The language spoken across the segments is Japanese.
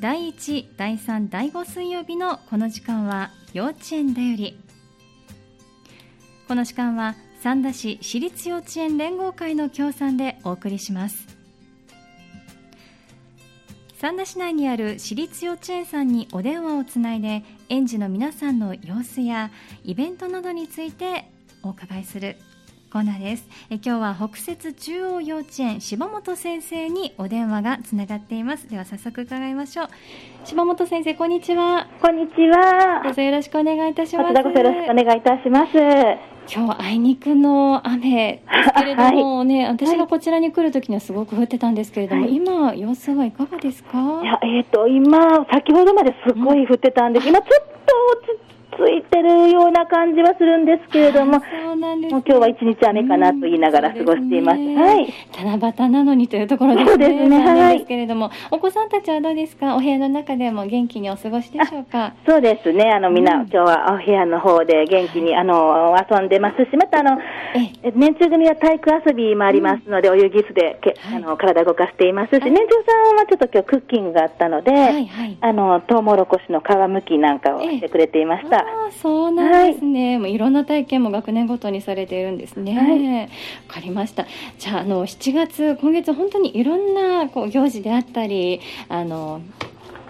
第1、第3、第5水曜日のこの時間は幼稚園だより。この時間は三田市私立幼稚園連合会の協賛でお送りします。三田市内にある私立幼稚園さんにお電話をつないで園児の皆さんの様子やイベントなどについてお伺いする。コーナーです。え今日は北摂中央幼稚園柴本先生にお電話がつながっています。では早速伺いましょう。柴本先生こんにちは。こんにちは。どうぞよろしくお願いいたします。こちらこそよろしくお願いいたします。今日はあいにくの雨ですけれどもね、はい、私がこちらに来るときにはすごく降ってたんですけれども、はい、今、様子はいかがですか？いや、えっ、ー、と、今、先ほどまですごい降ってたんです、うん、今ちょっとついてるような感じはするんですけれども、そうなんです、ね、もう今日は一日雨かなと言いながら過ごしています。すね、はい。七夕なのにというところですね。そうですね。はい。ですけれども、お子さんたちはどうですか？お部屋の中でも元気にお過ごしでしょうか？そうですね。あの、みんな、うん、今日はお部屋の方で元気に、あの、遊んでますし、またあの、年中組は体育遊びもありますので、うん、泳ぎ室でけ、あの、体動かしていますし、年中さんはちょっと今日クッキングがあったので、はいはい、あの、トウモロコシの皮むきなんかをしてくれていました。あそうなんなんですね、はい、もういろんな体験も学年ごとにされているんですね。わ、はい、かりました。じゃあ、あの、7月、今月本当にいろんなこう行事であったり、あの、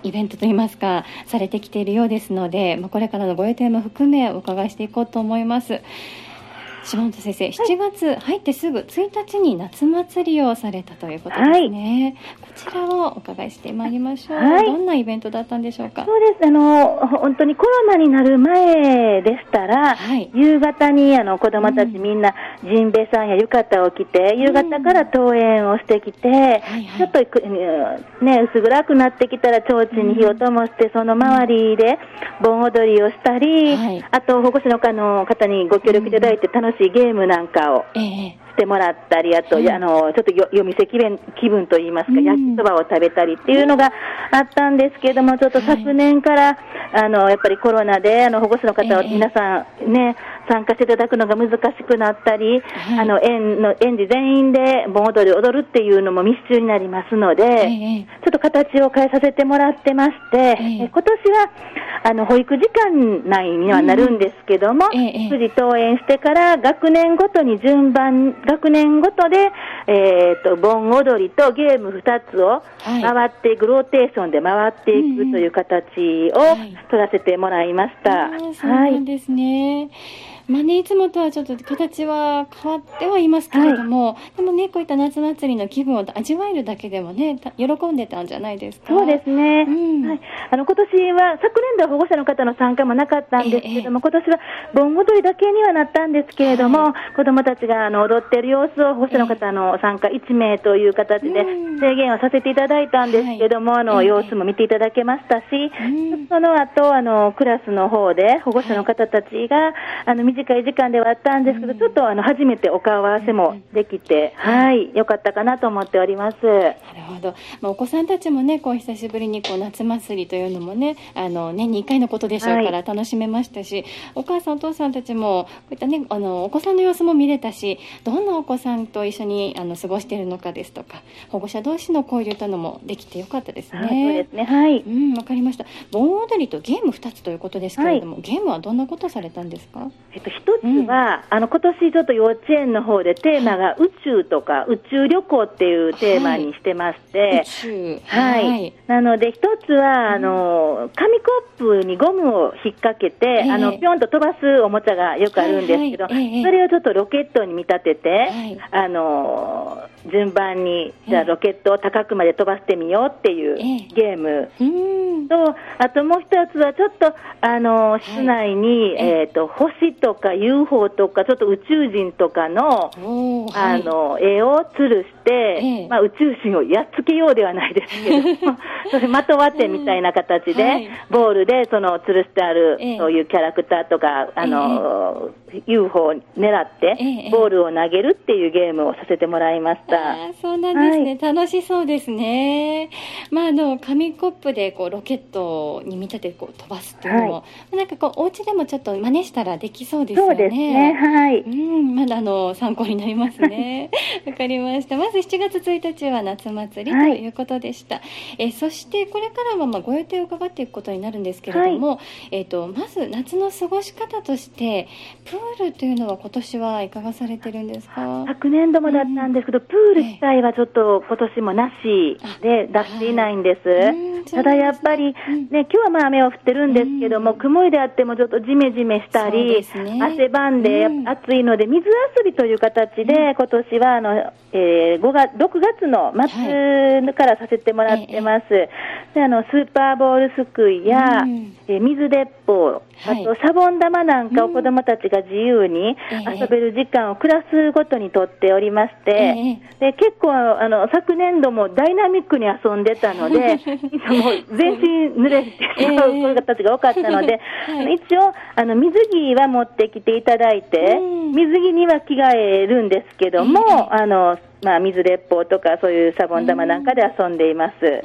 イベントといいますか、されてきているようですので、まあ、これからのご予定も含めお伺いしていこうと思います。島本先生、7月入ってすぐ1日に夏祭りをされたということですね。はい、こちらをお伺いしてまいりましょう、はい、どんなイベントだったんでしょうか？そうです。あの本当にコロナになる前でしたら、はい、夕方にあの子供たちみんなジンベエさんや浴衣を着て、夕方から登園をしてきて、うんはいはい、ちょっとね薄暗くなってきたら提灯に火を灯して、その周りで盆踊りをしたり、あと保護者の方にご協力いただいて楽しいゲームなんかをしてもらったり、あと、あの、ちょっと夜店気分気分といいますか、焼きそばを食べたりっていうのがあったんですけれども、ちょっと昨年から、あの、やっぱりコロナで、あの、保護者の方を皆さんね、参加していただくのが難しくなったり、はい、あの園の園児全員で盆踊りを踊るっていうのも密集になりますので、えー、ちょっと形を変えさせてもらってまして、えー、今年はあの保育時間内にはなるんですけども、うんえー、9時登園してから学年ごとに順番、学年ごとで、えーと、盆踊りとゲーム2つを回っていく、はい、ローテーションで回っていくという形を取らせてもらいました。はい、そうですね。まあね、いつもとはちょっと形は変わってはいますけれども、はい、でもね、こういった夏祭りの気分を味わえるだけでもね、喜んでたんじゃないですか？そうですね。うん、はい。あの、今年は、昨年度は保護者の方の参加もなかったんですけれども、ええ、今年は盆踊りだけにはなったんですけれども、はい、子供たちがあの踊っている様子を保護者の方の参加1名という形で制限をさせていただいたんですけども、あの、様子も見ていただけましたし、その後、あの、クラスの方で保護者の方たちが、あの、短い時間ではあったんですけど、ちょっとあの初めてお顔合わせもできて、はい、よかったかなと思っております。なるほど。まあ、お子さんたちもね、こう久しぶりにこう夏祭りというのもね、あの年に1回のことでしょうから楽しめましたし、はい、お母さんお父さんたちもこういったね、あのお子さんの様子も見れたし、どんなお子さんと一緒にあの過ごしているのかですとか、保護者同士の交流というのもできてよかったですね。そうですね。はい。うん、わかりました。盆踊りとゲーム2つということですけれども、はい、ゲームはどんなことされたんですか？えっと一つは、うん、あの今年ちょっと幼稚園の方でテーマが宇宙とか宇宙旅行っていうテーマにしてまして、はい、はい、なので一つはあの紙コップにゴムを引っ掛けて、えー、あのぴょんと飛ばすおもちゃがよくあるんですけど、はい。はい。えー、それをちょっとロケットに見立てて、はい、あの順番にじゃあロケットを高くまで飛ばしてみようっていうゲーム。と、あともう一つはちょっとあの室内に、えっ、ー、と星とか UFO とかちょっと宇宙人とかのあの絵を吊るして、まあ宇宙人をやっつけようではないですけど、それまとわってみたいな形で、ボールでその吊るしてある、そういうキャラクターとかあの、UFO を狙ってボールを投げるっていうゲームをさせてもらいました。そうなんですね、はい、楽しそうですね。まあ、あの、紙コップでこうロケケットに見立ててこう飛ばすっていうのも、はい、なんかこうお家でもちょっと真似したらできそうですよね。そうですね。はい。うん、まだあの参考になりますね。わかりました。まず7月1日は夏祭りということでした。はい、えそしてこれからはまあご予定を伺っていくことになるんですけれども、はい、えっ、とまず夏の過ごし方としてプールというのは今年はいかがされてるんですか？昨年度もだったんですけど、うん、プール自体はちょっと今年もなしで出していないんです。ただやっぱり、ね、今日はまあ雨は降ってるんですけども、曇りであってもちょっとジメジメしたり、ね、汗ばんで暑いので、水遊びという形で、今年はあの、えー、5月6月の末からさせてもらってます。であのスーパーボールすくいや、え水鉄砲、あとシャボン玉なんかを子どもたちが自由に遊べる時間をクラスごとにとっておりまして、で結構あの昨年度もダイナミックに遊んでたので、もう全身濡れてしまう子たちが多かったので、一応あの水着は持ってきていただいて、水着には着替えるんですけども、あのまあ、水鉄砲とかそういうシャボン玉なんかで遊んでいます。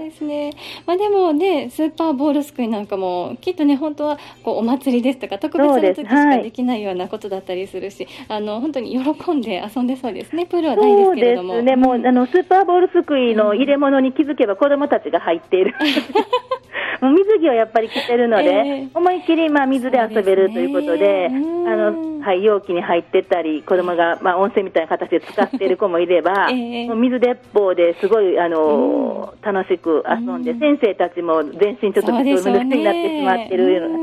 ですね。はい、まあ、でもね、スーパーボールすくいなんかも、きっとね、本当はこうお祭りですとか、特別な時しかできないようなことだったりするし、はい、あの本当に喜んで遊んでそうですね、プールはないですけれども。そうですね、もう、あのスーパーボールすくいの入れ物に気づけば、子供たちが入っている。着をやっぱり着てるので、えー、思いっきりまあ水で遊べるということで、でね、あのはい、容器に入ってたり、子供がまあ温泉みたいな形で使っている子もいれば、えー、もう水鉄砲ですごいあの、うん、楽しく遊んで、うん、先生たちも全身ちょっとびしょ濡れになってしまってるような、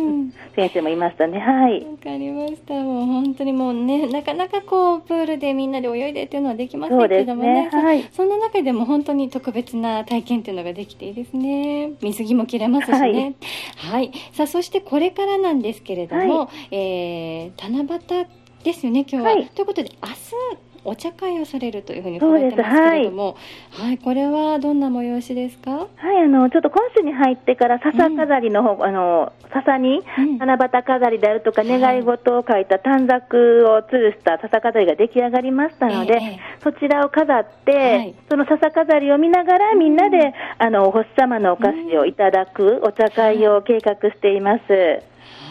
先生もいましたね。はい。わかりました。もう本当にもうね、なかなかこうプールでみんなで泳いでっていうのはできませんけどもね。ねはい、そんな中でも本当に特別な体験っていうのができていいですね。水着も着れますしね。はい。はい、さあそしてこれからなんですけれども、はい、えー、七夕ですよね、今日は。はい、ということで、明日お茶会をされるというふうに伺ってますけれども、はい、はい、これはどんな催しですか？はい、あのちょっと今週に入ってから笹飾りの方、うん、あの笹に七夕飾りであるとか、願い事を書いた短冊を吊るした笹飾りが出来上がりましたので、えー、そちらを飾って、はい、その笹飾りを見ながらみんなで、うん、あのお星様のお菓子をいただくお茶会を計画しています。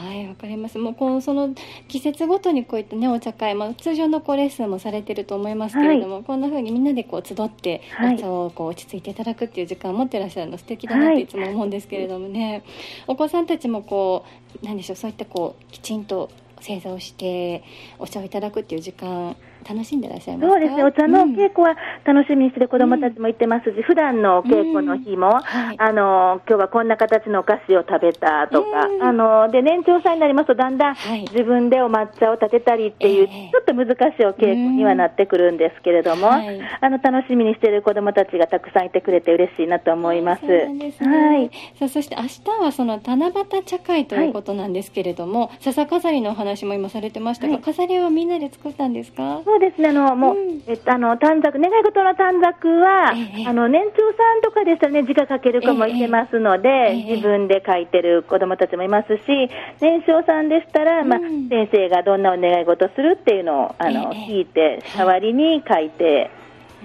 はい、わかります。もうこのその季節ごとにこういったねお茶会、まあ通常のこうレッスンもされてると思いますけれども、はい、こんな風にみんなでこう集ってお茶をこう落ち着いていただくっていう時間を持ってらっしゃるの素敵だなっていつも思うんですけれどもね、はい、お子さんたちもこうなんでしょうそういったこうきちんと正座をしてお茶をいただくっていう時間楽しんでらっしゃいますそうですね、お茶の稽古は楽しみにして子どもたちも行ってますし、うん、普段の稽古の日も、うん。はい、あの今日はこんな形のお菓子を食べたとか、うん、あので年長さんになりますと、だんだん自分でお抹茶を立てたりっていう、ちょっと難しいお稽古にはなってくるんですけれども、はい、あの楽しみにしている子どもたちがたくさんいてくれて嬉しいなと思います。ね、はい、さあそして明日はその七夕茶会ということなんですけれども、はい、笹飾りのお話も今されてましたが、飾りはみんなで作ったんですか？そうですね、あの、もう、うん、えっと、あの、短冊、願い事の短冊は、ええ、あの、年長さんとかでしたらね、字が書ける子もいてますので、え、自分で書いてる子供たちもいますし、年少さんでしたら、まあ、先生がどんなお願い事するっていうのを、あの、聞いて、代わりに書いて、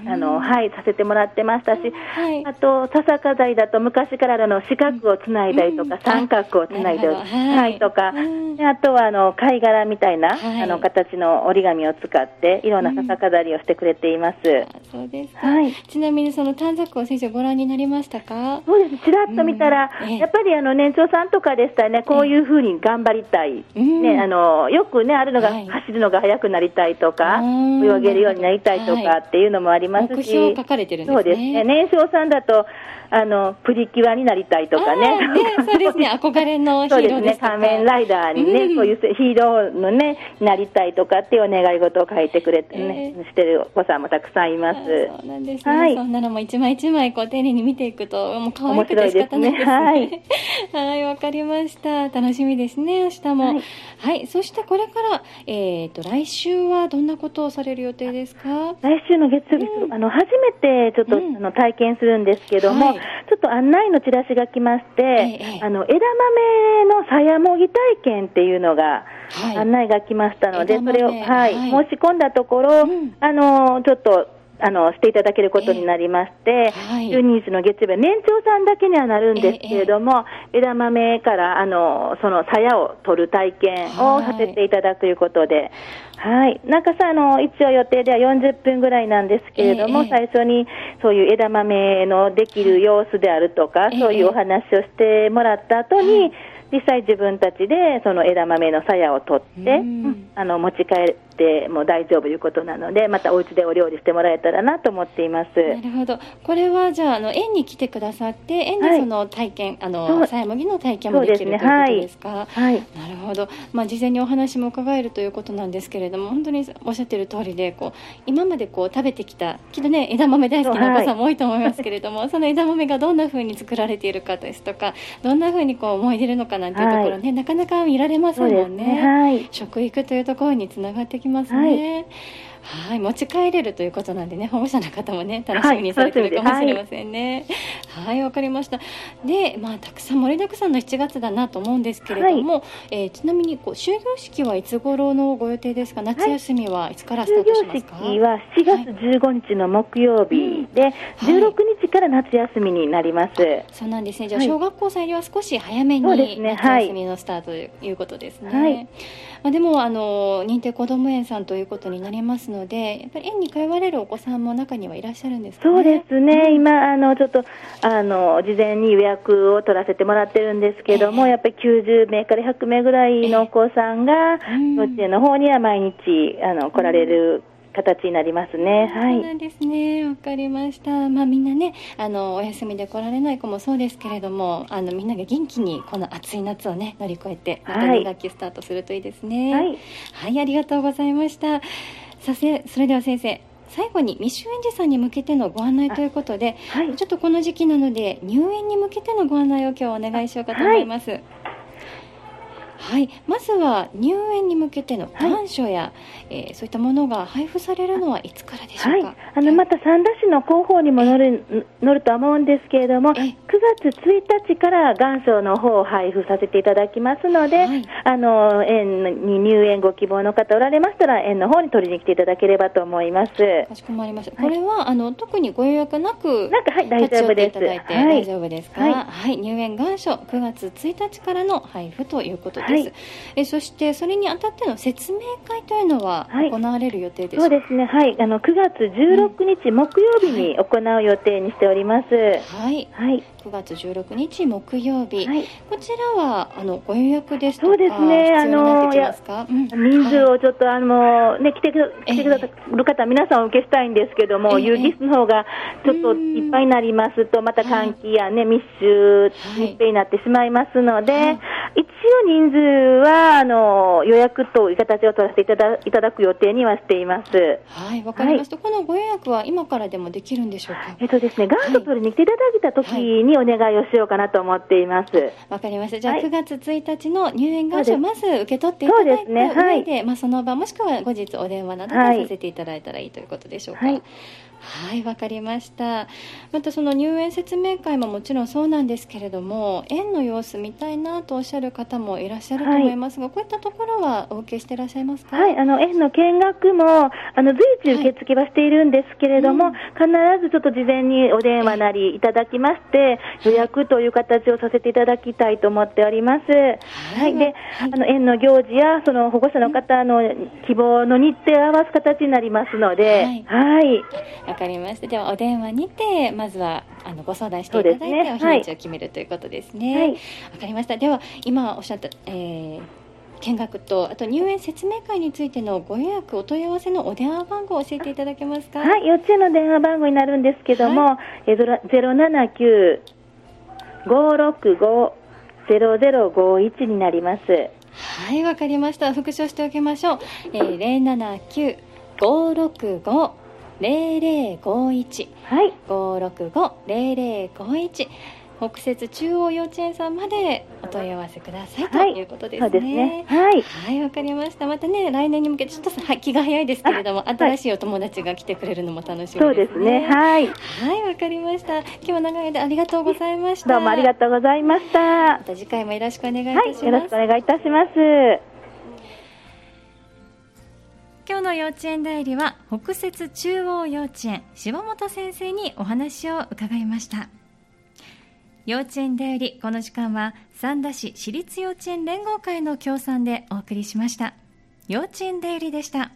あの、はい、させてもらってましたし、はい、あと、笹飾りだと昔からの四角をつないだりとか、三角をつないだり、はい、とか、あとは、あの、貝殻みたいな、あの、形の折り紙を使って、いろんな笹飾りをしてくれています。そうです。はい。ちなみに、その短冊を先生ご覧になりましたか？そうです。ちらっと見たら、やっぱり、あの、年長さんとかでしたらね、こういうふうに頑張りたい。ね、あの、よくね、あるのが、走るのが速くなりたいとか、泳げるようになりたいとかっていうのもありますし、目標書かれてるんですね。そうですね。年少さんだと、あの、プリキュアになりたいとかね。ねそうですね、憧れのヒーローですね、仮面ライダーにね、うん、そういうヒーローのね、なりたいとかっていうお願い事を書いてくれてね、えー、してるお子さんもたくさんいます。そうなんですね。はい、そんなのも一枚一枚こう丁寧に見ていくと、もう可愛くて仕方ないですね。はい。はい、わかりました。楽しみですね、明日も。はい、はい、そしてこれから、えっ、ー、と、来週はどんなことをされる予定ですか？来週の月曜日、うん、あの、初めてちょっと、うん、あの体験するんですけども、はい、ちょっと案内のチラシが来まして、ええ、あの枝豆のさやもぎ体験っていうのが、はい、案内が来ましたので、それを、はい、はい、申し込んだところ、うん、あのちょっとあの、していただけることになりまして、はい、12日の月曜日は年長さんだけにはなるんですけれども、えー、枝豆から、あの、その鞘を取る体験をさせていただくということで、はい。なんかさ、あの、一応予定では40分ぐらいなんですけれども、えー、最初にそういう枝豆のできる様子であるとか、そういうお話をしてもらった後に、実際自分たちでその枝豆の鞘を取って、あの持ち帰っても大丈夫ということなので、またお家でお料理してもらえたらなと思っています。なるほど。これはじゃあ、あの園に来てくださって、園でその体験、はい、あのさや麦の体験もできる、ね、ということですか？はい、なるほど。まあ事前にお話も伺えるということなんですけれども、本当におっしゃってる通りで、こう今までこう食べてきた、きっとね枝豆大好きなお子さんも多いと思いますけれども、はい、その枝豆がどんな風に作られているかですとか、どんな風にこう思い出るのかなんていうところね、なかなか見られませんもんね。食育というところにつながってきますね。はい、持ち帰れるということなんでね、保護者の方もね、楽しみにされてるかもしれませんね。はい、わ、はい、かりました。で、まあ、たくさん盛りだくさんの7月だなと思うんですけれども、はい、えー、ちなみにこう終業式はいつ頃のご予定ですか？夏休みはいつからスタートしますか？終業式は7月15日の木曜日で、はい、16日から夏休みになります。そうなんですね。じゃあ小学校さんよりは少し早めに夏休みのスタートということですね。はい、まあでもあの認定こども園さんということになりますので、やっぱり園に通われるお子さんも中にはいらっしゃるんですか、ね、そうですね、今、あのちょっとあの事前に予約を取らせてもらってるんですけども、えー、やっぱり90名から100名ぐらいのお子さんが、幼稚園の方には毎日あの来られる。形になりますね。はい。そうなんですね。わかりました。まあみんなね、あのお休みで来られない子もそうですけれども、あのみんなが元気にこの暑い夏をね乗り越えてまた2学期スタートするといいですね。はい。はい、ありがとうございました。させそれでは先生最後に未就園児さんに向けてのご案内ということで、はい、ちょっとこの時期なので入園に向けてのご案内を今日お願いしようかと思います。はいはい、まずは入園に向けての願書や、はい、えー、そういったものが配布されるのはいつからでしょうか、はい、あのまた三田市の広報にも載る載ると思うんですけれども、9月1日から願書の方を配布させていただきますので、はい、あの園に入園ご希望の方おられましたら、園の方に取りに来ていただければと思います。かしこまりました。これは、あの特にご予約なく、なんかはい大丈夫です。大丈夫ですか？はい、入園願書9月1日からの配布ということです。はい、えそしてそれにあたっての説明会というのは行われる予定です、はい、そうですね。はい。あの9月16日木曜日に行う予定にしております、はい、はい、9月16日木曜日、はい、こちらはあのご予約ですとかそうですね。あの、うん、人数をちょっとあのね来て来てくださる方、皆さんお受けしたいんですけども、有機室の方がちょっといっぱいになりますとまた換気やね密集密閉になってしまいますので、一応人数は、あの、予約という形を取らせていただいただく予定にはしています。はい、わかりました、はい、このご予約は今からでもできるんでしょうか？えっとですね、元祖取りに来ていただいた時にお願いをしようかなと思っています。わ、はい、かりました。じゃあ、9月1日の入園願書をまず受け取っていただいた上で、でね、まあ、その場もしくは後日お電話などでさせていただいたらいいということでしょうか。はいはいわかりました。またその入園説明会ももちろんそうなんですけれども園の様子見たいなとおっしゃる方もいらっしゃると思いますが、はい、こういったところはお受けしていらっしゃいますか？はいあの園の見学もあの随時受付はしているんですけれども、はいうん、必ずちょっと事前にお電話なりいただきまして、予約という形をさせていただきたいと思っております。はい、で、あの園の行事やその保護者の方の希望の日程を合わす形になりますので、はい。わかりました。ではお電話にてまずはあのご相談していただいて、ね、お日にちを決めるということですね。はい、わかりました。では今おっしゃった、えー、見学とあと入園説明会についてのご予約お問い合わせのお電話番号を教えていただけますか？はい、幼稚園の電話番号になるんですけども、はい、ゼロ七九五六五ゼロゼロ五一になります。はい、わかりました。復唱しておきましょう。えー、零七九五六五0051はい565-0051北節中央幼稚園さんまでお問い合わせください、はい、ということですね。そうですね。はい。はい、わかりました。またね、来年に向けてちょっと気が早いですけれども、新しいお友達が来てくれるのも楽しみです、ね、そうですね。はい。はい、わかりました。今日は長い間ありがとうございました。どうもありがとうございました。また次回もよろしくお願いいたします。はい、よろしくお願いいたします。今日の幼稚園代理は北摂中央幼稚園柴本先生にお話を伺いました。幼稚園代理この時間は三田市私立幼稚園連合会の協賛でお送りしました。幼稚園代理でした。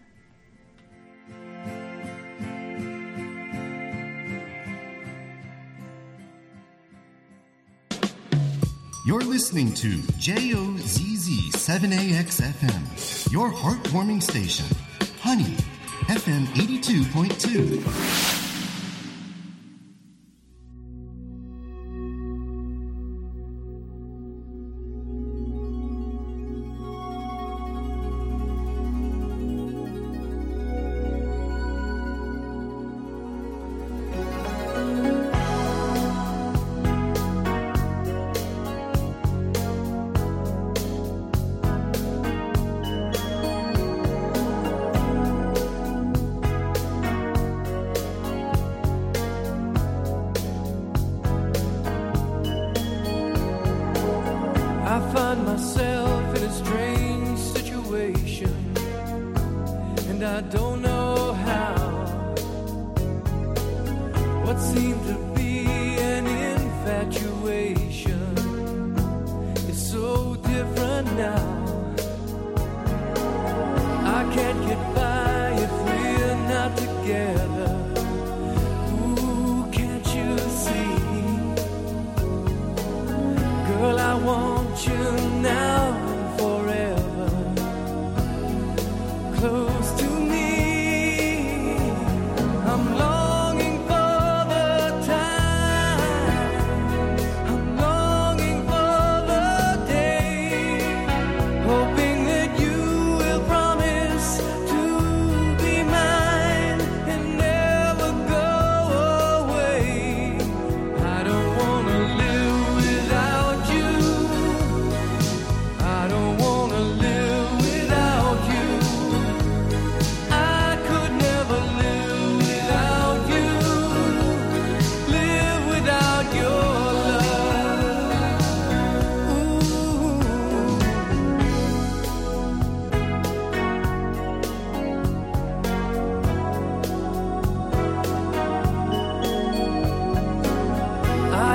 You're listening to JOZZ7AXFM, your heartwarming station. Honey, FM 82.2. find myself in a strange situation, and I don't know.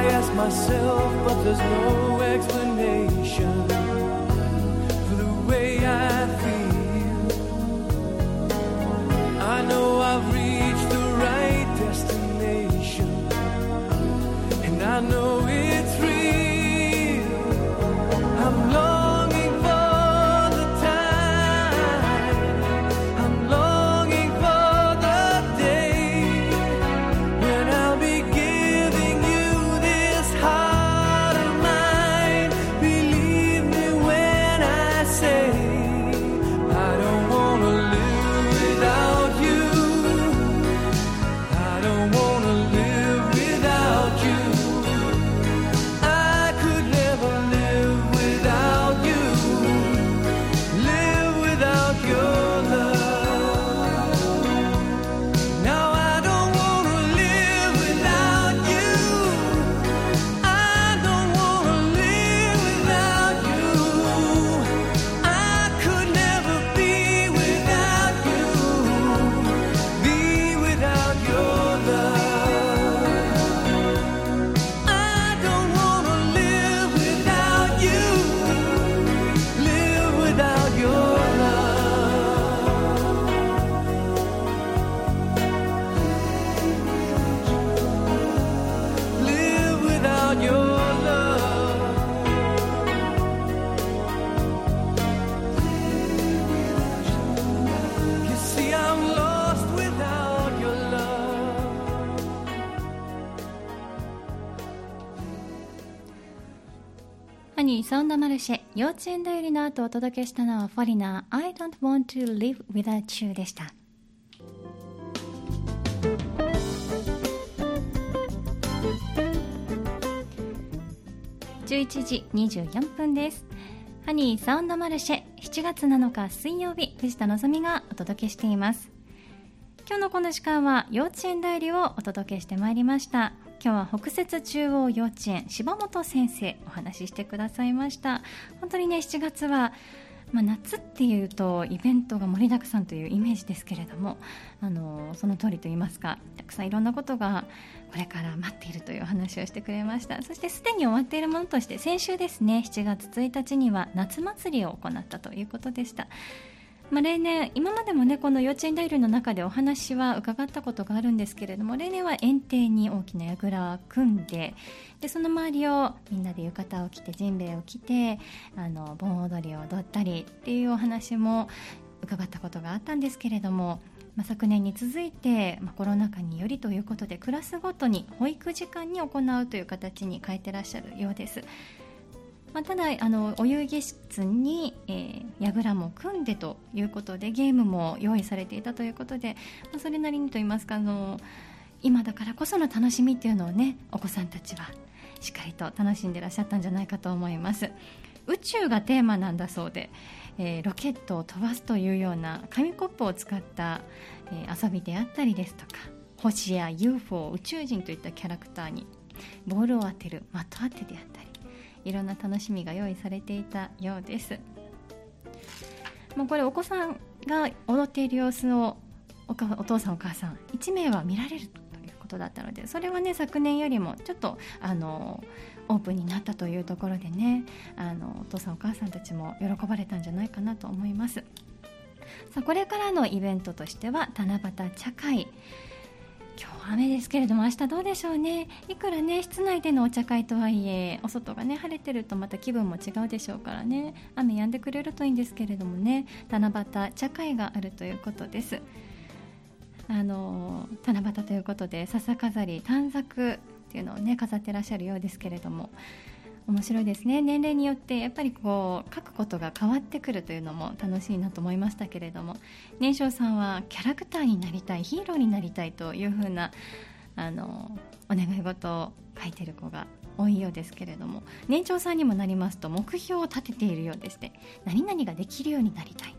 I ask myself, but there's no explanation for the way I feel. I know I've reached the right destination, and I know. ソンダマルシェ幼稚園だよりの後お届けしたのはフォリナー。I don't want to live without you でした。11時24分です。ハニーサウンドマルシェ7月7日水曜日藤田望がお届けしています。今日のこの時間は幼稚園代理をお届けしてまいりました。今日は北摂中央幼稚園柴本先生お話ししてくださいました。本当にね7月はまあ、夏っていうとイベントが盛りだくさんというイメージですけれどもあのその通りといいますかたくさんいろんなことがこれから待っているという話をしてくれました。そしてすでに終わっているものとして先週ですね7月1日には夏祭りを行ったということでした。まあ、例年、今までもねこの幼稚園大類の中でお話は伺ったことがあるんですけれども例年は園庭に大きな櫓を組んででその周りをみんなで浴衣を着てジンベエを着てあの盆踊りを踊ったりっていうお話も伺ったことがあったんですけれども、まあ、昨年に続いて、まあ、コロナ禍によりということでクラスごとに保育時間に行うという形に変えてらっしゃるようです。まあ、ただあのお遊戯室に、えー、櫓も組んでということでゲームも用意されていたということで、まあ、それなりにと言いますかあの今だからこその楽しみっていうのをねお子さんたちはしっかりと楽しんでいらっしゃったんじゃないかと思います。宇宙がテーマなんだそうで、えー、ロケットを飛ばすというような紙コップを使った、えー、遊びであったりですとか星や UFO 宇宙人といったキャラクターにボールを当てる的当てであったりいろんな楽しみが用意されていたようです。もうこれお子さんが踊っている様子をお父さんお母さん1名は見られるということだったのでそれはね昨年よりもちょっとあのオープンになったというところでねあのお父さんお母さんたちも喜ばれたんじゃないかなと思います。さあこれからのイベントとしては七夕茶会今日雨ですけれども明日どうでしょうね。いくらね室内でのお茶会とはいえお外がね晴れてるとまた気分も違うでしょうからね。雨止んでくれるといいんですけれどもね。七夕茶会があるということです。あの七夕ということで笹飾り短冊っていうのをね飾ってらっしゃるようですけれども。面白いですね。年齢によってやっぱりこう書くことが変わってくるというのも楽しいなと思いましたけれども。年少さんはキャラクターになりたいヒーローになりたいというふうなあのお願い事を書いてる子が多いようですけれども。年長さんにもなりますと目標を立てているようでして何々ができるようになりたい。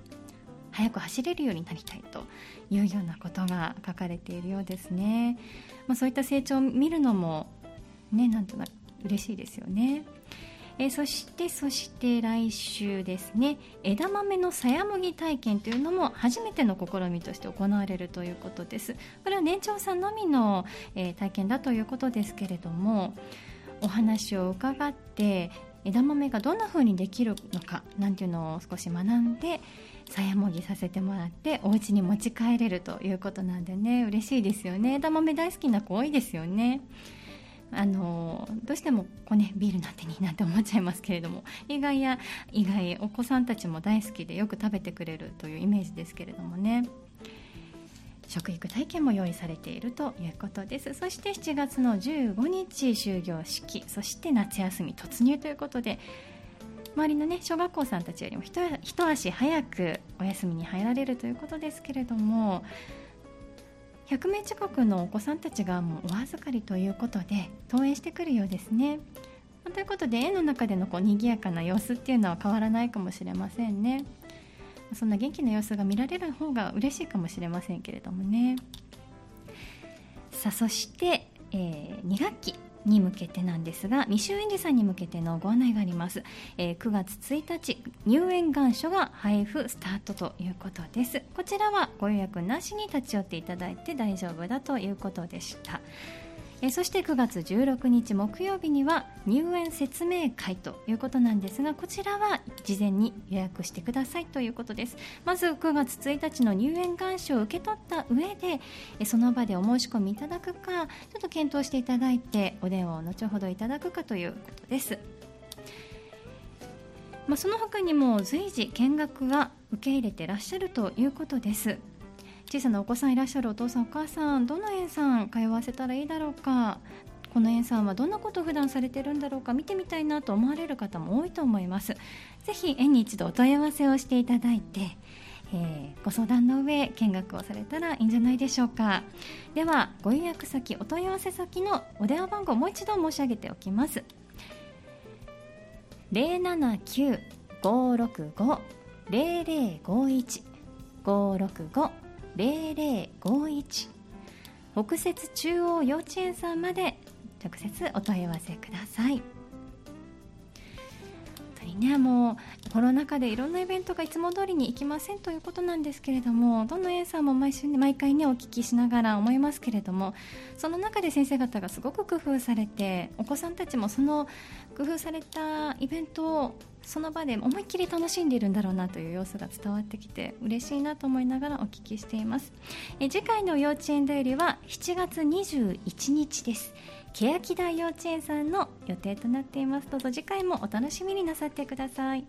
早く走れるようになりたいというようなことが書かれているようですね、まあ、そういった成長を見るのもねなんとなく嬉しいですよね。えー、そしてそして来週ですね。枝豆のさやもぎ体験というのも初めての試みとして行われるということです。これは年長さんのみの、えー、体験だということですけれどもお話を伺って枝豆がどんな風にできるのかなんていうのを少し学んでさやもぎさせてもらってお家に持ち帰れるということなんでね嬉しいですよね。枝豆大好きな子多いですよね。あのどうしてもこう、ね、ビールなんてになんて思っちゃいますけれども意外や意外お子さんたちも大好きでよく食べてくれるというイメージですけれどもね。食育体験も用意されているということです。そして7月の15日終業式そして夏休み突入ということで周りのね小学校さんたちよりも一足早くお休みに入られるということですけれども100名近くのお子さんたちがもうお預かりということで登園してくるようですね。ということで園の中でのこう賑やかな様子っていうのは変わらないかもしれませんね。そんな元気な様子が見られる方が嬉しいかもしれませんけれどもね。さあそして、えー、2学期に向けてなんですが未就園児さんに向けてのご案内があります、えー、9月1日入園願書が配布スタートということです。こちらはご予約なしに立ち寄っていただいて大丈夫だということでした。えそして9月16日木曜日には入園説明会ということなんですがこちらは事前に予約してくださいということです。まず9月1日の入園願書を受け取った上でえその場でお申し込みいただくかちょっと検討していただいてお電話を後ほどいただくかということです。まあ、その他にも随時見学は受け入れてらっしゃるということです。小さなお子さんいらっしゃるお父さんお母さんどの園さん通わせたらいいだろうか？この園さんはどんなことを普段されてるんだろうか見てみたいなと思われる方も多いと思います。ぜひ園に一度お問い合わせをしていただいてえー、ご相談の上見学をされたらいいんじゃないでしょうか。ではご予約先お問い合わせ先のお電話番号をもう一度申し上げておきます。079-565-0051 565 0051北摂中央幼稚園さんまで直接お問い合わせください。ねもうコロナ禍でいろんなイベントがいつも通りに行きませんということなんですけれどもどの園さんも毎週、ね、毎回ねお聞きしながら思いますけれどもその中で先生方がすごく工夫されてお子さんたちもその工夫されたイベントをその場で思いっきり楽しんでいるんだろうなという様子が伝わってきて嬉しいなと思いながらお聞きしています。え次回の幼稚園だよりは7月21日です。欅台幼稚園さんの予定となっています。どうぞ次回もお楽しみになさってください。